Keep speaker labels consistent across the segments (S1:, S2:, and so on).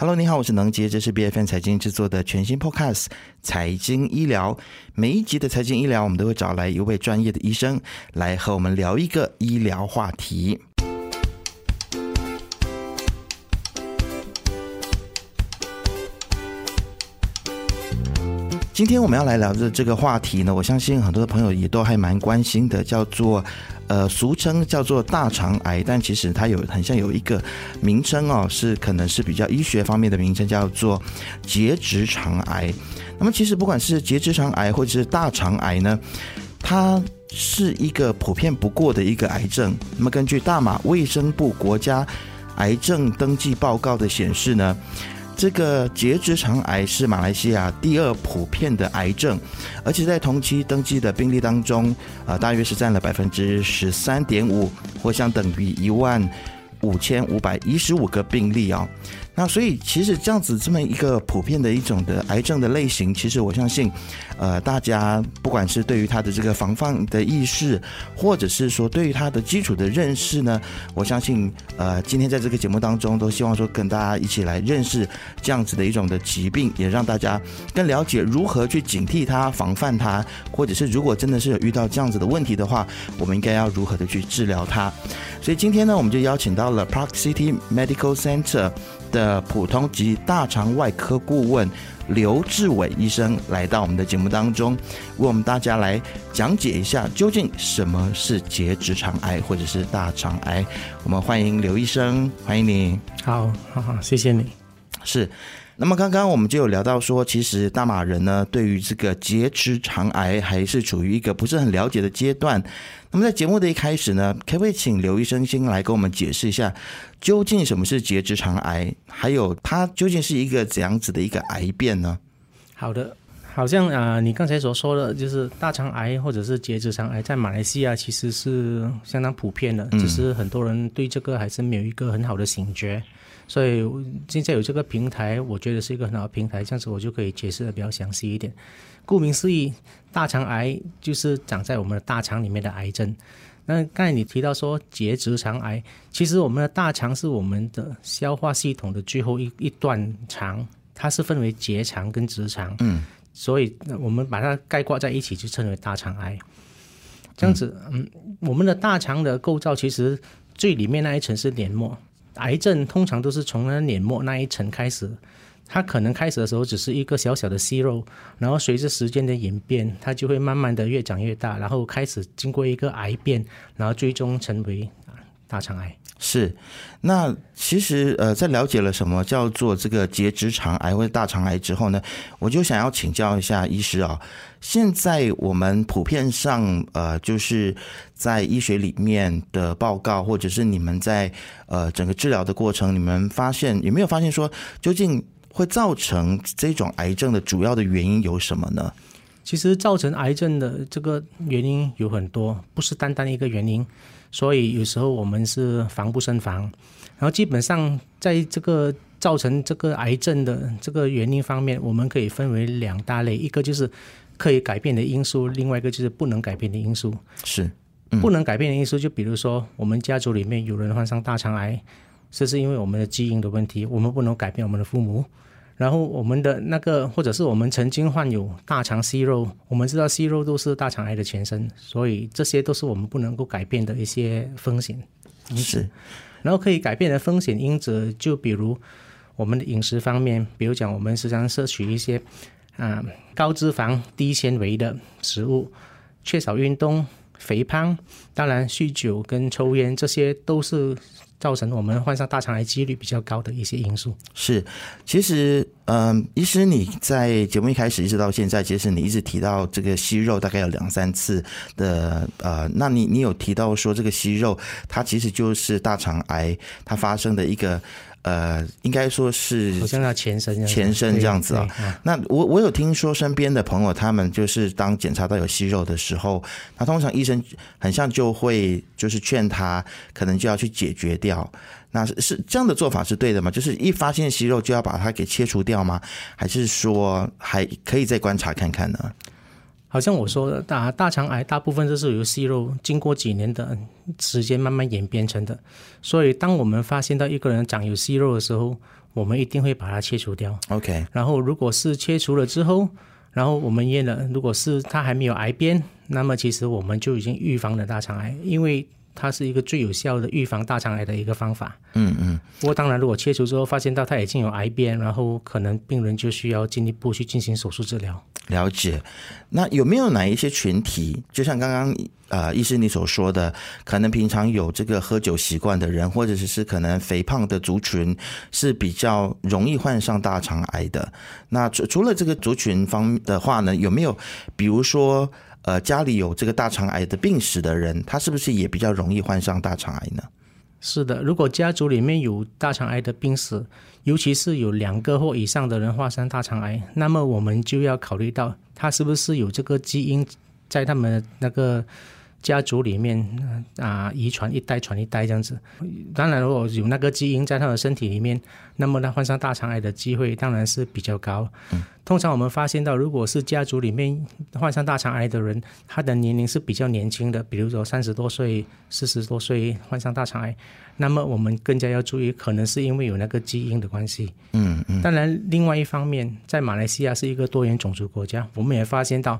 S1: Hello，你好，我是能杰，这是 B F N 财经制作的全新 Podcast《财经医疗》。每一集的财经医疗，我们都会找来一位专业的医生来和我们聊一个医疗话题。今天我们要来聊的这个话题呢，我相信很多的朋友也都还蛮关心的，叫做呃，俗称叫做大肠癌，但其实它有很像有一个名称哦，是可能是比较医学方面的名称，叫做结直肠癌。那么其实不管是结直肠癌或者是大肠癌呢，它是一个普遍不过的一个癌症。那么根据大马卫生部国家癌症登记报告的显示呢。这个结直肠癌是马来西亚第二普遍的癌症，而且在同期登记的病例当中，啊，大约是占了百分之十三点五，或相等于一万五千五百一十五个病例啊。那所以其实这样子这么一个普遍的一种的癌症的类型，其实我相信，呃，大家不管是对于它的这个防范的意识，或者是说对于它的基础的认识呢，我相信，呃，今天在这个节目当中，都希望说跟大家一起来认识这样子的一种的疾病，也让大家更了解如何去警惕它、防范它，或者是如果真的是有遇到这样子的问题的话，我们应该要如何的去治疗它。所以今天呢，我们就邀请到了 Park City Medical Center。的普通及大肠外科顾问刘志伟医生来到我们的节目当中，为我们大家来讲解一下究竟什么是结直肠癌或者是大肠癌。我们欢迎刘医生，欢迎你。
S2: 好，好好，谢谢你。
S1: 是。那么刚刚我们就有聊到说，其实大马人呢，对于这个结直肠癌还是处于一个不是很了解的阶段。那么在节目的一开始呢，可不可以请刘医生先来跟我们解释一下，究竟什么是结直肠癌，还有它究竟是一个怎样子的一个癌变呢？
S2: 好的，好像啊，你刚才所说的，就是大肠癌或者是结直肠癌，在马来西亚其实是相当普遍的，只是很多人对这个还是没有一个很好的醒觉。所以现在有这个平台，我觉得是一个很好的平台，这样子我就可以解释的比较详细一点。顾名思义，大肠癌就是长在我们的大肠里面的癌症。那刚才你提到说结直肠癌，其实我们的大肠是我们的消化系统的最后一一段肠，它是分为结肠跟直肠。嗯，所以我们把它概括在一起，就称为大肠癌。这样子，嗯，我们的大肠的构造其实最里面那一层是黏膜。癌症通常都是从那黏膜那一层开始，它可能开始的时候只是一个小小的息肉，然后随着时间的演变，它就会慢慢的越长越大，然后开始经过一个癌变，然后最终成为大肠癌。
S1: 是，那其实呃，在了解了什么叫做这个结直肠癌或者大肠癌之后呢，我就想要请教一下医师啊。现在我们普遍上呃，就是在医学里面的报告，或者是你们在呃整个治疗的过程，你们发现有没有发现说，究竟会造成这种癌症的主要的原因有什么呢？
S2: 其实造成癌症的这个原因有很多，不是单单一个原因。所以有时候我们是防不胜防，然后基本上在这个造成这个癌症的这个原因方面，我们可以分为两大类，一个就是可以改变的因素，另外一个就是不能改变的因素。
S1: 是，
S2: 不能改变的因素就比如说我们家族里面有人患上大肠癌，这是因为我们的基因的问题，我们不能改变我们的父母。然后我们的那个，或者是我们曾经患有大肠息肉，我们知道息肉都是大肠癌的前身，所以这些都是我们不能够改变的一些风险因子。然后可以改变的风险因子，就比如我们的饮食方面，比如讲我们时常摄取一些啊高脂肪、低纤维的食物，缺少运动、肥胖，当然酗酒跟抽烟，这些都是。造成我们患上大肠癌几率比较高的一些因素
S1: 是，其实，嗯，医师你在节目一开始一直到现在，其实你一直提到这个息肉大概有两三次的，呃，那你你有提到说这个息肉它其实就是大肠癌它发生的一个。呃，应该说是
S2: 好像要前身
S1: 前身这样子啊。那我我有听说身边的朋友，他们就是当检查到有息肉的时候，那通常医生很像就会就是劝他，可能就要去解决掉。那是是这样的做法是对的吗？就是一发现息肉就要把它给切除掉吗？还是说还可以再观察看看呢？
S2: 好像我说的大大肠癌大部分都是由息肉经过几年的时间慢慢演变成的，所以当我们发现到一个人长有息肉的时候，我们一定会把它切除掉。
S1: OK，
S2: 然后如果是切除了之后，然后我们验了，如果是它还没有癌变，那么其实我们就已经预防了大肠癌，因为它是一个最有效的预防大肠癌的一个方法。
S1: 嗯嗯，
S2: 不过当然，如果切除之后发现到它已经有癌变，然后可能病人就需要进一步去进行手术治疗。
S1: 了解。那有没有哪一些群体，就像刚刚呃医师你所说的，可能平常有这个喝酒习惯的人，或者是是可能肥胖的族群是比较容易患上大肠癌的？那除除了这个族群方的话呢，有没有比如说呃家里有这个大肠癌的病史的人，他是不是也比较容易患上大肠癌呢？
S2: 是的，如果家族里面有大肠癌的病史，尤其是有两个或以上的人患上大肠癌，那么我们就要考虑到他是不是有这个基因在他们那个家族里面啊、遗传一代传一代这样子。当然，如果有那个基因在他的身体里面，那么他患上大肠癌的机会当然是比较高。通常我们发现到，如果是家族里面患上大肠癌的人，他的年龄是比较年轻的，比如说三十多岁、四十多岁患上大肠癌，那么我们更加要注意，可能是因为有那个基因的关系。
S1: 嗯嗯，
S2: 当然，另外一方面，在马来西亚是一个多元种族国家，我们也发现到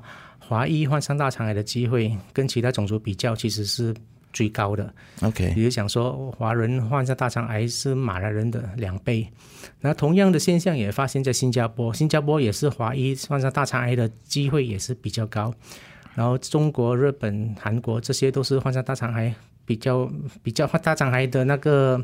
S2: 华裔患上大肠癌的机会跟其他种族比较，其实是最高的。
S1: OK，
S2: 比如讲说，华人患上大肠癌是马来人的两倍。那同样的现象也发现在新加坡，新加坡也是华裔患上大肠癌的机会也是比较高。然后中国、日本、韩国这些都是患上大肠癌比较比较患大肠癌的那个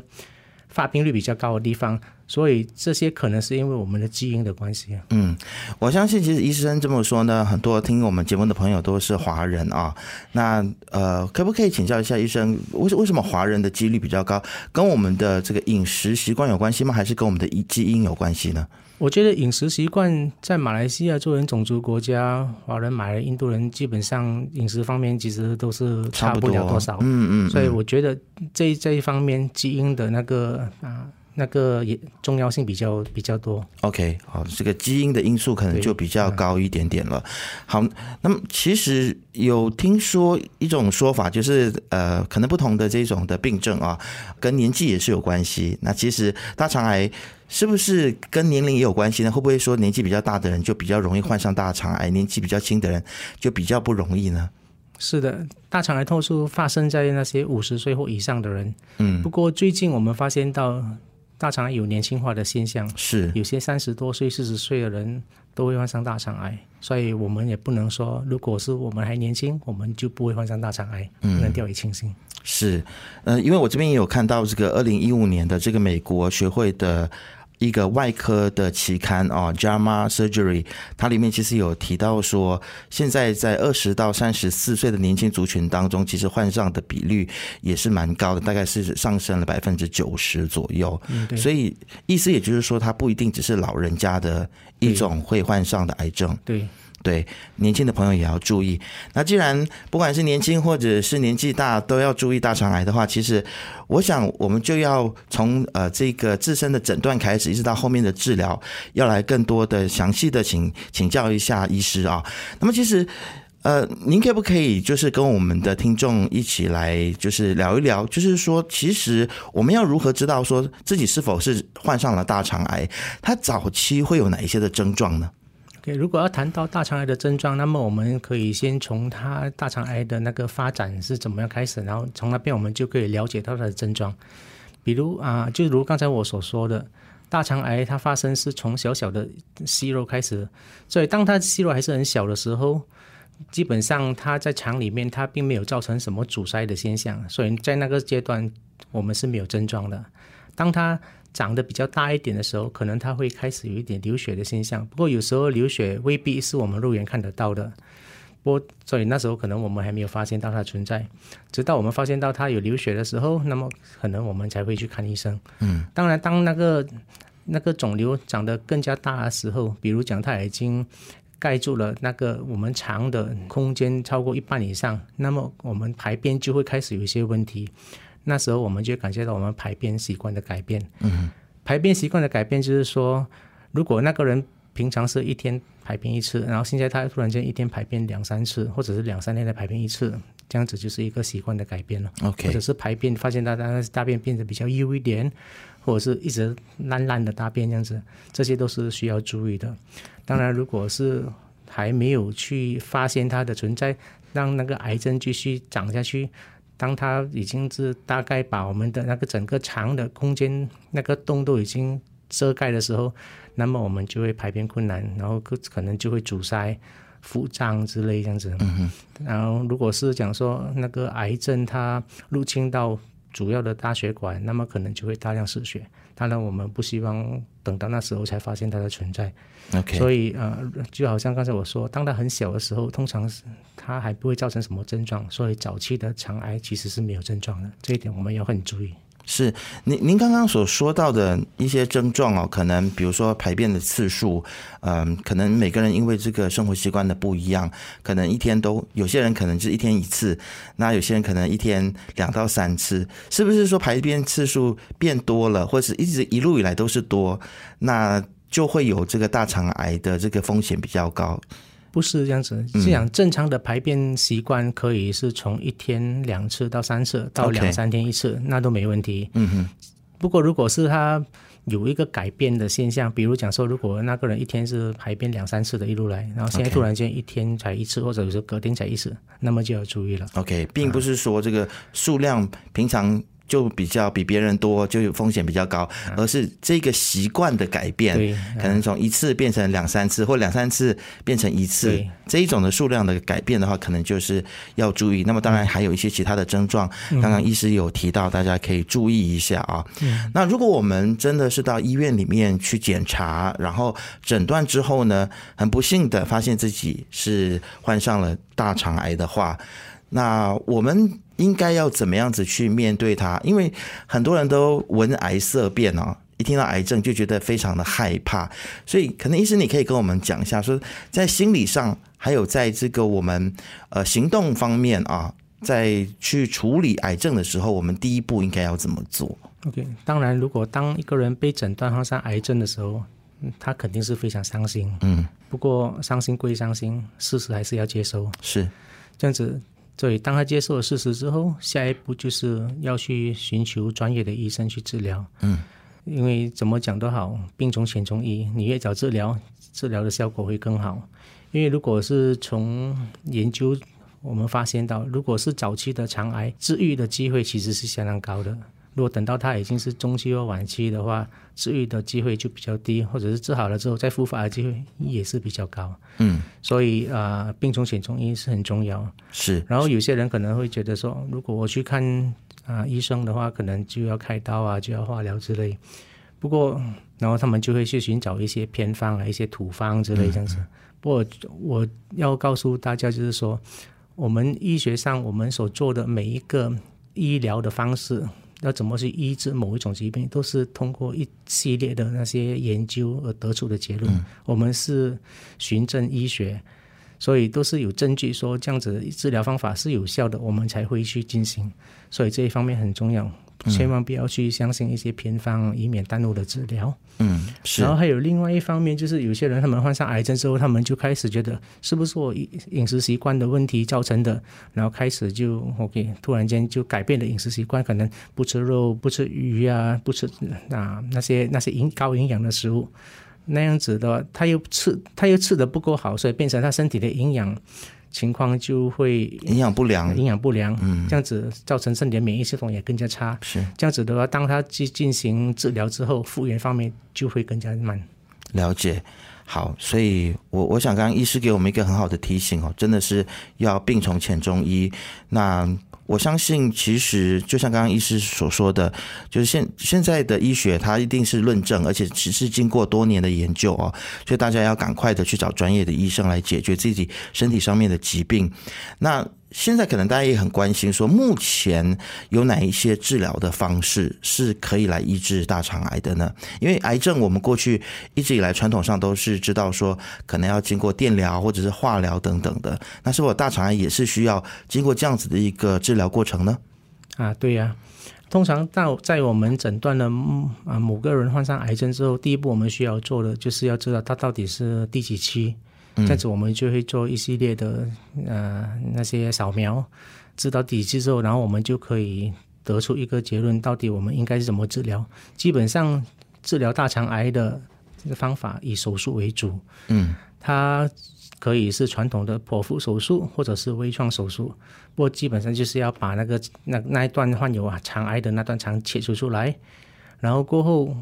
S2: 发病率比较高的地方，所以这些可能是因为我们的基因的关系嗯。
S1: 我相信，其实医生这么说呢，很多听我们节目的朋友都是华人啊。那呃，可不可以请教一下医生，为为什么华人的几率比较高？跟我们的这个饮食习惯有关系吗？还是跟我们的基因有关系呢？
S2: 我觉得饮食习惯在马来西亚作为种族国家，华人、马来、印度人基本上饮食方面其实都是差不了多少。
S1: 嗯嗯，
S2: 所以我觉得这这一方面基因的那个啊那个也重要性比较比较多。
S1: OK，好，这个基因的因素可能就比较高一点点了。好，那么其实有听说一种说法，就是呃，可能不同的这种的病症啊，跟年纪也是有关系。那其实大肠癌是不是跟年龄也有关系呢？会不会说年纪比较大的人就比较容易患上大肠癌，年纪比较轻的人就比较不容易呢？
S2: 是的，大肠癌多数发生在那些五十岁或以上的人。
S1: 嗯，
S2: 不过最近我们发现到大肠癌有年轻化的现象，
S1: 是。
S2: 有些三十多岁、四十岁的人都会患上大肠癌，所以我们也不能说，如果是我们还年轻，我们就不会患上大肠癌，不能掉以轻心。
S1: 是，呃，因为我这边也有看到这个二零一五年的这个美国学会的一个外科的期刊啊，《JAMA Surgery》，它里面其实有提到说，现在在二十到三十四岁的年轻族群当中，其实患上的比率也是蛮高的，大概是上升了百分之九十左右。
S2: 嗯，对，
S1: 所以意思也就是说，它不一定只是老人家的一种会患上的癌症。
S2: 对，
S1: 对对年轻的朋友也要注意。那既然不管是年轻或者是年纪大都要注意大肠癌的话，其实我想我们就要从呃这个自身的诊断开始，一直到后面的治疗，要来更多的详细的请请教一下医师啊。那么其实。呃，您可不可以就是跟我们的听众一起来，就是聊一聊，就是说，其实我们要如何知道说自己是否是患上了大肠癌？它早期会有哪一些的症状呢？
S2: 如果要谈到大肠癌的症状，那么我们可以先从它大肠癌的那个发展是怎么样开始，然后从那边我们就可以了解到它的症状。比如啊，就如刚才我所说的，大肠癌它发生是从小小的息肉开始，所以当它息肉还是很小的时候，基本上它在肠里面它并没有造成什么阻塞的现象，所以在那个阶段我们是没有症状的。当它长得比较大一点的时候，可能它会开始有一点流血的现象。不过有时候流血未必是我们肉眼看得到的。不过，所以那时候可能我们还没有发现到它的存在，直到我们发现到它有流血的时候，那么可能我们才会去看医生。嗯，当然，当那个那个肿瘤长得更加大的时候，比如讲它已经盖住了那个我们肠的空间超过一半以上，那么我们排便就会开始有一些问题。那时候我们就感觉到我们排便习惯的改变。嗯，排便习惯的改变就是说，如果那个人平常是一天排便一次，然后现在他突然间一天排便两三次，或者是两三天才排便一次，这样子就是一个习惯的改变了。
S1: OK
S2: 或者是排便发现他他大便变得比较幼一点，或者是一直烂烂的大便这样子，这些都是需要注意的。当然，如果是还没有去发现它的存在，让那个癌症继续长下去，当它已经是大概把我们的那个整个长的空间那个洞都已经遮盖的时候，那么我们就会排便困难，然后可可能就会阻塞、腹胀之类这样子。嗯然后如果是讲说那个癌症它入侵到主要的大血管，那么可能就会大量失血。当然，我们不希望等到那时候才发现它的存在。
S1: OK，
S2: 所以呃，就好像刚才我说，当它很小的时候，通常是它还不会造成什么症状，所以早期的肠癌其实是没有症状的，这一点我们要很注意。
S1: 是您您刚刚所说到的一些症状哦，可能比如说排便的次数，嗯，可能每个人因为这个生活习惯的不一样，可能一天都有些人可能是一天一次，那有些人可能一天两到三次，是不是说排便次数变多了，或者是一直一路以来都是多，那就会有这个大肠癌的这个风险比较高？
S2: 不是这样子，这样正常的排便习惯可以是从一天两次到三次，到两三天一次，那都没问题。嗯哼。不过如果是他有一个改变的现象，比如讲说，如果那个人一天是排便两三次的一路来，然后现在突然间一天才一次，或者是隔天才一次，那么就要注意了。
S1: OK，并不是说这个数量平常就比较比别人多，就有风险比较高，而是这个习惯的改变，
S2: 对
S1: 可能从一次变成两三次，或两三次变成一次，这一种的数量的改变的话，可能就是要注意。那么当然还有一些其他的症状，刚刚医师有提到，大家可以注意一下啊。那如果我们真的是到医院里面去检查，然后诊断之后呢，很不幸的发现自己是患上了大肠癌的话，那我们应该要怎么样子去面对它？因为很多人都闻癌色变哦，一听到癌症就觉得非常的害怕，所以可能医生你可以跟我们讲一下，说在心理上，还有在这个我们呃行动方面啊，在去处理癌症的时候，我们第一步应该要怎么做
S2: ？OK，当然，如果当一个人被诊断患上癌症的时候，嗯他肯定是非常伤心。
S1: 嗯，
S2: 不过伤心归伤心，事实还是要接受。
S1: 是
S2: 这样子，所以当他接受了事实之后，下一步就是要去寻求专业的医生去治疗。
S1: 嗯，
S2: 因为怎么讲都好，病从浅中医，你越早治疗，治疗的效果会更好。因为如果是从研究我们发现到，如果是早期的肠癌，治愈的机会其实是相当高的。如果等到它已经是中期或晚期的话，治愈的机会就比较低，或者是治好了之后再复发的机会也是比较高。
S1: 嗯，
S2: 所以啊、呃病从浅中医是很重要。
S1: 是
S2: 然后有些人可能会觉得说，如果我去看啊、医生的话，可能就要开刀啊，就要化疗之类。不过，然后他们就会去寻找一些偏方啊、一些土方之类这样子。不过，我要告诉大家，就是说，我们医学上我们所做的每一个医疗的方式，要怎么去医治某一种疾病，都是通过一系列的那些研究而得出的结论。我们是循证医学，所以都是有证据说这样子治疗方法是有效的，我们才会去进行。所以这一方面很重要，千万不要去相信一些偏方，以免耽误了治疗。
S1: 嗯是
S2: 然后还有另外一方面，就是有些人他们患上癌症之后，他们就开始觉得是不是我饮饮食习惯的问题造成的，然后开始就 OK，突然间就改变了饮食习惯，可能不吃肉、不吃鱼啊，不吃啊那些那些营高营养的食物，那样子的话，他又吃他又吃的不够好，所以变成他身体的营养情况就会
S1: 营养不良
S2: 营养不良，嗯，这样子造成身体的免疫系统也更加差。
S1: 是
S2: 这样子的话，当他去进行治疗之后，复原方面就会更加慢。
S1: 了解。好，所以我我想刚刚医师给我们一个很好的提醒哦，真的是要病从浅中医。那我相信，其实就像刚刚医师所说的，就是现现在的医学它一定是论证，而且只是经过多年的研究哦，所以大家要赶快的去找专业的医生来解决自己身体上面的疾病。那现在可能大家也很关心，说目前有哪一些治疗的方式是可以来医治大肠癌的呢？因为癌症我们过去一直以来传统上都是知道说，可能要经过电疗或者是化疗等等的。那是否大肠癌也是需要经过这样子的一个治疗过程呢？
S2: 啊，对呀、通常到在我们诊断了啊某个人患上癌症之后，第一步我们需要做的就是要知道他到底是第几期，这样子我们就会做一系列的呃那些扫描，知道底细之后，然后我们就可以得出一个结论，到底我们应该是怎么治疗。基本上治疗大肠癌的这个方法以手术为主，
S1: 嗯，
S2: 它可以是传统的剖腹手术，或者是微创手术。不过基本上就是要把那个那那一段患有啊肠癌的那段肠切除出来，然后过后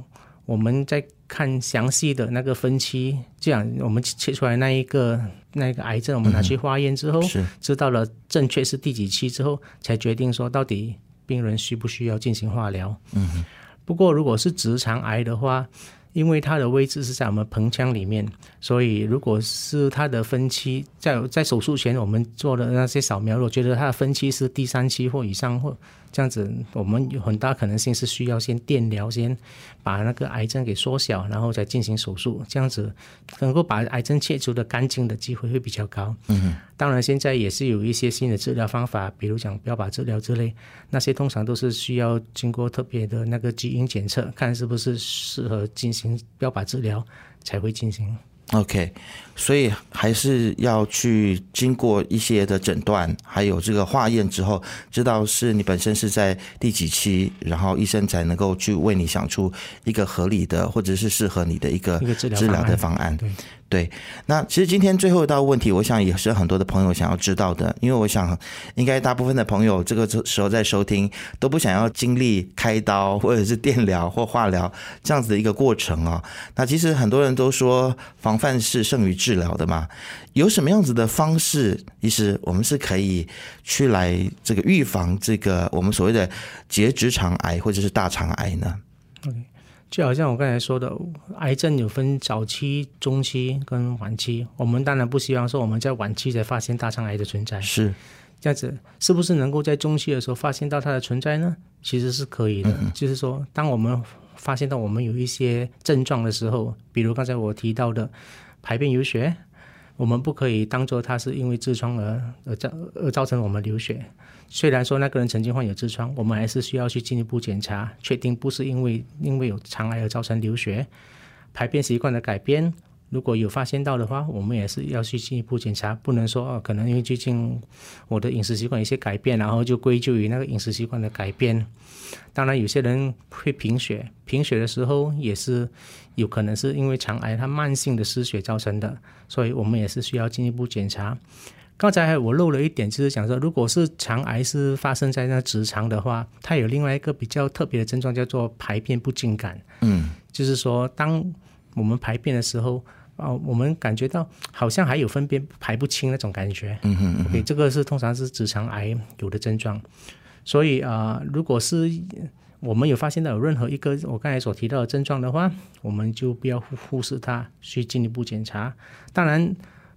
S2: 我们再看详细的那个分期，这样我们切出来那一个那个癌症，我们拿去化验之后，
S1: 是
S2: 知道了正确是第几期之后，才决定说到底病人需不需要进行化疗。
S1: 嗯，
S2: 不过如果是直肠癌的话，因为它的位置是在我们盆腔里面，所以如果是它的分期在在手术前我们做的那些扫描，我觉得它的分期是第三期或以上或这样子，我们有很大可能性是需要先电疗，先把那个癌症给缩小，然后再进行手术，这样子能够把癌症切除的干净的机会会比较高。
S1: 嗯，
S2: 当然现在也是有一些新的治疗方法，比如讲标靶治疗之类，那些通常都是需要经过特别的那个基因检测，看是不是适合进行标靶治疗才会进行。
S1: OK，所以还是要去经过一些的诊断，还有这个化验之后，知道是你本身是在第几期，然后医生才能够去为你想出一个合理的或者是适合你的一个
S2: 治疗
S1: 的方案。
S2: 对
S1: 对，那其实今天最后一道问题，我想也是很多的朋友想要知道的，因为我想应该大部分的朋友这个时候在收听都不想要经历开刀或者是电疗或化疗这样子的一个过程啊、那其实很多人都说防范是胜于治疗的嘛，有什么样子的方式，其实我们是可以去来这个预防这个我们所谓的结直肠癌或者是大肠癌呢？
S2: 就好像我刚才说的，癌症有分早期、中期跟晚期。我们当然不希望说我们在晚期才发现大肠癌的存在，
S1: 是，
S2: 这样子是不是能够在中期的时候发现到它的存在呢？其实是可以的。就是说，当我们发现到我们有一些症状的时候，比如刚才我提到的排便有血，我们不可以当做他是因为痔疮而而造而造成我们流血。虽然说那个人曾经患有痔疮，我们还是需要去进一步检查，确定不是因为因为有肠癌而造成流血。排便习惯的改变，如果有发现到的话，我们也是要去进一步检查，不能说哦，可能因为最近我的饮食习惯有些改变，然后就归咎于那个饮食习惯的改变。当然，有些人会贫血，贫血的时候也是有可能是因为肠癌它慢性的失血造成的，所以我们也是需要进一步检查。刚才我漏了一点，就是讲说，如果是肠癌是发生在那直肠的话，它有另外一个比较特别的症状，叫做排便不尽感。
S1: 嗯，
S2: 就是说，当我们排便的时候，啊、我们感觉到好像还有粪便排不清那种感觉。
S1: 嗯哼嗯
S2: OK，这个是通常是直肠癌有的症状。所以啊、如果是我们有发现到有任何一个我刚才所提到的症状的话，我们就不要忽忽视它，去进一步检查。当然，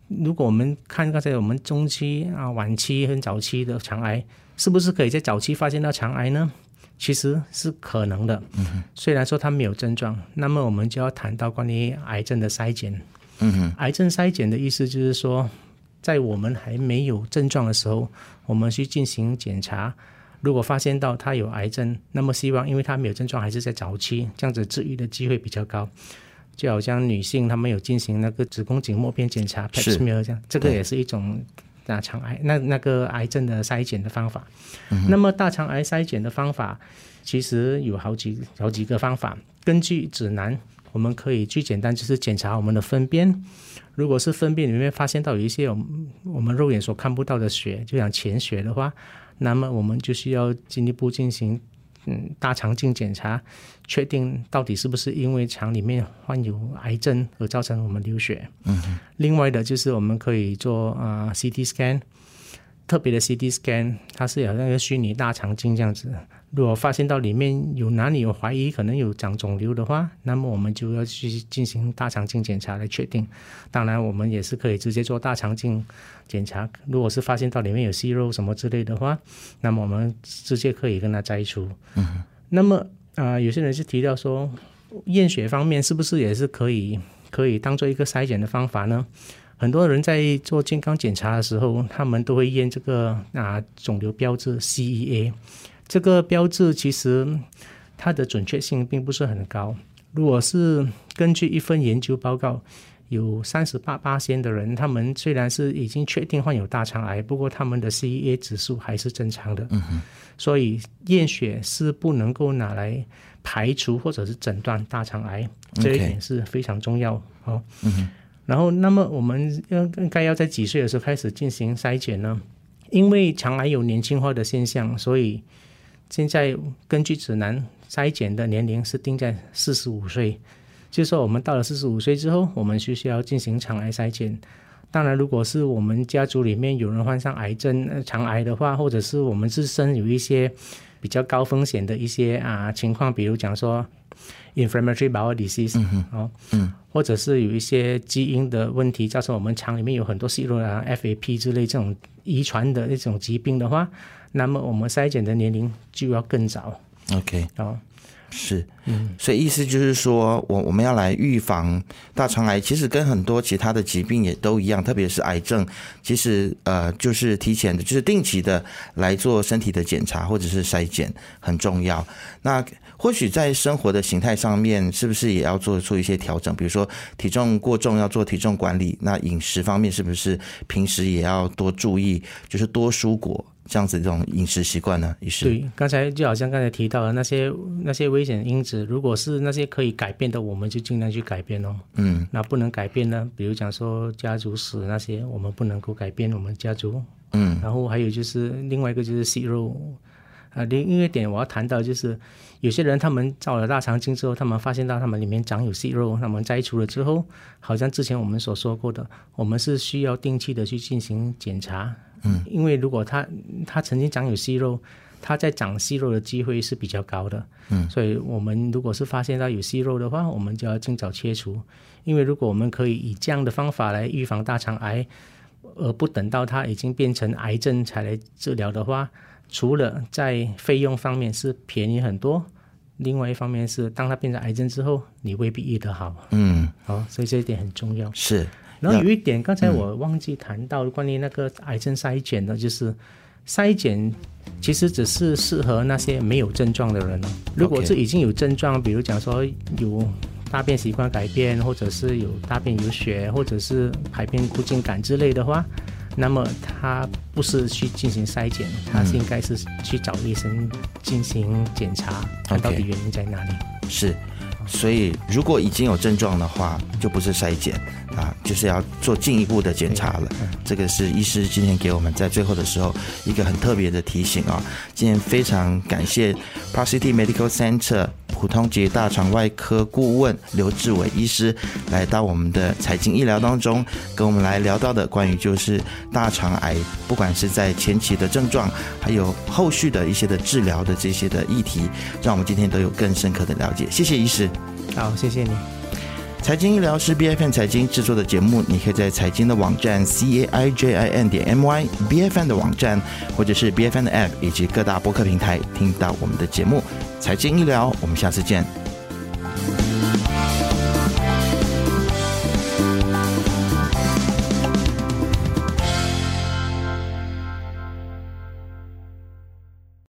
S2: 如果我们看刚才我们中期啊、晚期跟早期的肠癌，是不是可以在早期发现到肠癌呢？其实是可能的。嗯、虽然说它没有症状，那么我们就要谈到关于癌症的筛检。
S1: 嗯哼，
S2: 癌症筛检的意思就是说，在我们还没有症状的时候，我们去进行检查。如果发现到他有癌症，那么希望因为他没有症状，还是在早期，这样子治愈的机会比较高。就好像女性她们有进行那个子宫颈膜片检查 p a
S1: 是
S2: p smear 这样，这个也是一种大肠癌那那个癌症的筛检的方法。那么大肠癌筛检的方法其实有好几好几个方法，根据指南，我们可以最简单就是检查我们的粪便。如果是粪便里面发现到有一些我们我们肉眼所看不到的血，就像潜血的话，那么我们就需要进一步进行嗯大肠镜检查，确定到底是不是因为肠里面患有癌症而造成我们流血。嗯，另外的就是我们可以做啊、呃 CT scan，特别的 CT scan，它是有那个虚拟大肠镜这样子。如果发现到里面有哪里有怀疑可能有长肿瘤的话，那么我们就要去进行大肠镜检查来确定。当然，我们也是可以直接做大肠镜检查。如果是发现到里面有息肉什么之类的话，那么我们直接可以跟它摘除。嗯，那么啊、有些人是提到说，验血方面是不是也是可以可以当做一个筛检的方法呢？很多人在做健康检查的时候，他们都会验这个啊肿瘤标志 CEA。这个标志其实它的准确性并不是很高。如果是根据一份研究报告，有三十八八仙的人，他们虽然是已经确定患有大肠癌，不过他们的 CEA 指数还是正常的。所以验血是不能够拿来排除或者是诊断大肠癌，这一点是非常重要。哦，然后那么我们要应该要在几岁的时候开始进行筛检呢？因为肠癌有年轻化的现象，所以现在根据指南，筛检的年龄是定在四十五岁。就是说，我们到了四十五岁之后，我们需需要进行肠癌筛检。当然，如果是我们家族里面有人患上癌症、肠癌的话，或者是我们自身有一些比较高风险的一些啊情况，比如讲说 inflammatory bowel disease，哦，
S1: 嗯，
S2: 或者是有一些基因的问题，造成我们肠里面有很多细肉啊、FAP 之类这种遗传的那种疾病的话，那么我们筛检的年龄就要更早。
S1: OK，
S2: 哦，
S1: 是，
S2: 嗯，
S1: 所以意思就是说，我我们要来预防大肠癌，其实跟很多其他的疾病也都一样，特别是癌症，其实呃就是提前的，就是定期的来做身体的检查或者是筛检很重要。那或许在生活的形态上面，是不是也要做出一些调整？比如说体重过重要做体重管理，那饮食方面是不是平时也要多注意，就是多蔬果这样子这种饮食习惯呢？也是，
S2: 对，刚才就好像刚才提到的那些那些危险因子，如果是那些可以改变的，我们就尽量去改变哦。
S1: 嗯
S2: 那不能改变呢，比如讲说家族史那些，我们不能够改变我们家族。
S1: 嗯
S2: 然后还有就是另外一个就是息肉啊，另一个点我要谈到就是，有些人他们照了大肠镜之后，他们发现到他们里面长有息肉，那么摘除了之后，好像之前我们所说过的，我们是需要定期的去进行检查。
S1: 嗯，
S2: 因为如果他他曾经长有息肉，他在长息肉的机会是比较高的。
S1: 嗯，
S2: 所以我们如果是发现到有息肉的话，我们就要尽早切除。因为如果我们可以以这样的方法来预防大肠癌，而不等到它已经变成癌症才来治疗的话，除了在费用方面是便宜很多，另外一方面是当它变成癌症之后，你未必医得好。
S1: 嗯，
S2: 好、所以这一点很重要。
S1: 是，
S2: 然后有一点，刚才我忘记谈到关于那个癌症筛检的，就是筛检其实只是适合那些没有症状的人哦。如果是已经有症状，比如讲说有大便习惯改变，或者是有大便有血，或者是排便不尽感之类的话，那么他不是去进行筛检，他是应该是去找医生进行检查，看到底原因在哪里。
S1: 是，所以如果已经有症状的话，就不是筛检啊，就是要做进一步的检查了。这个是医师今天给我们在最后的时候一个很特别的提醒啊。今天非常感谢 Park City Medical Center 普通及大肠外科顾问刘志伟医师来到我们的财经医疗当中，跟我们来聊到的关于就是大肠癌，不管是在前期的症状，还有后续的一些的治疗的这些的议题，让我们今天都有更深刻的了解。谢谢医师。
S2: 好，谢谢你。
S1: 财经医疗是 B F N 财经制作的节目，你可以在财经的网站 c a i j i n 点 m y B F N 的网站，或者是 B F N 的 App 以及各大播客平台听到我们的节目。财经医疗，我们下次见。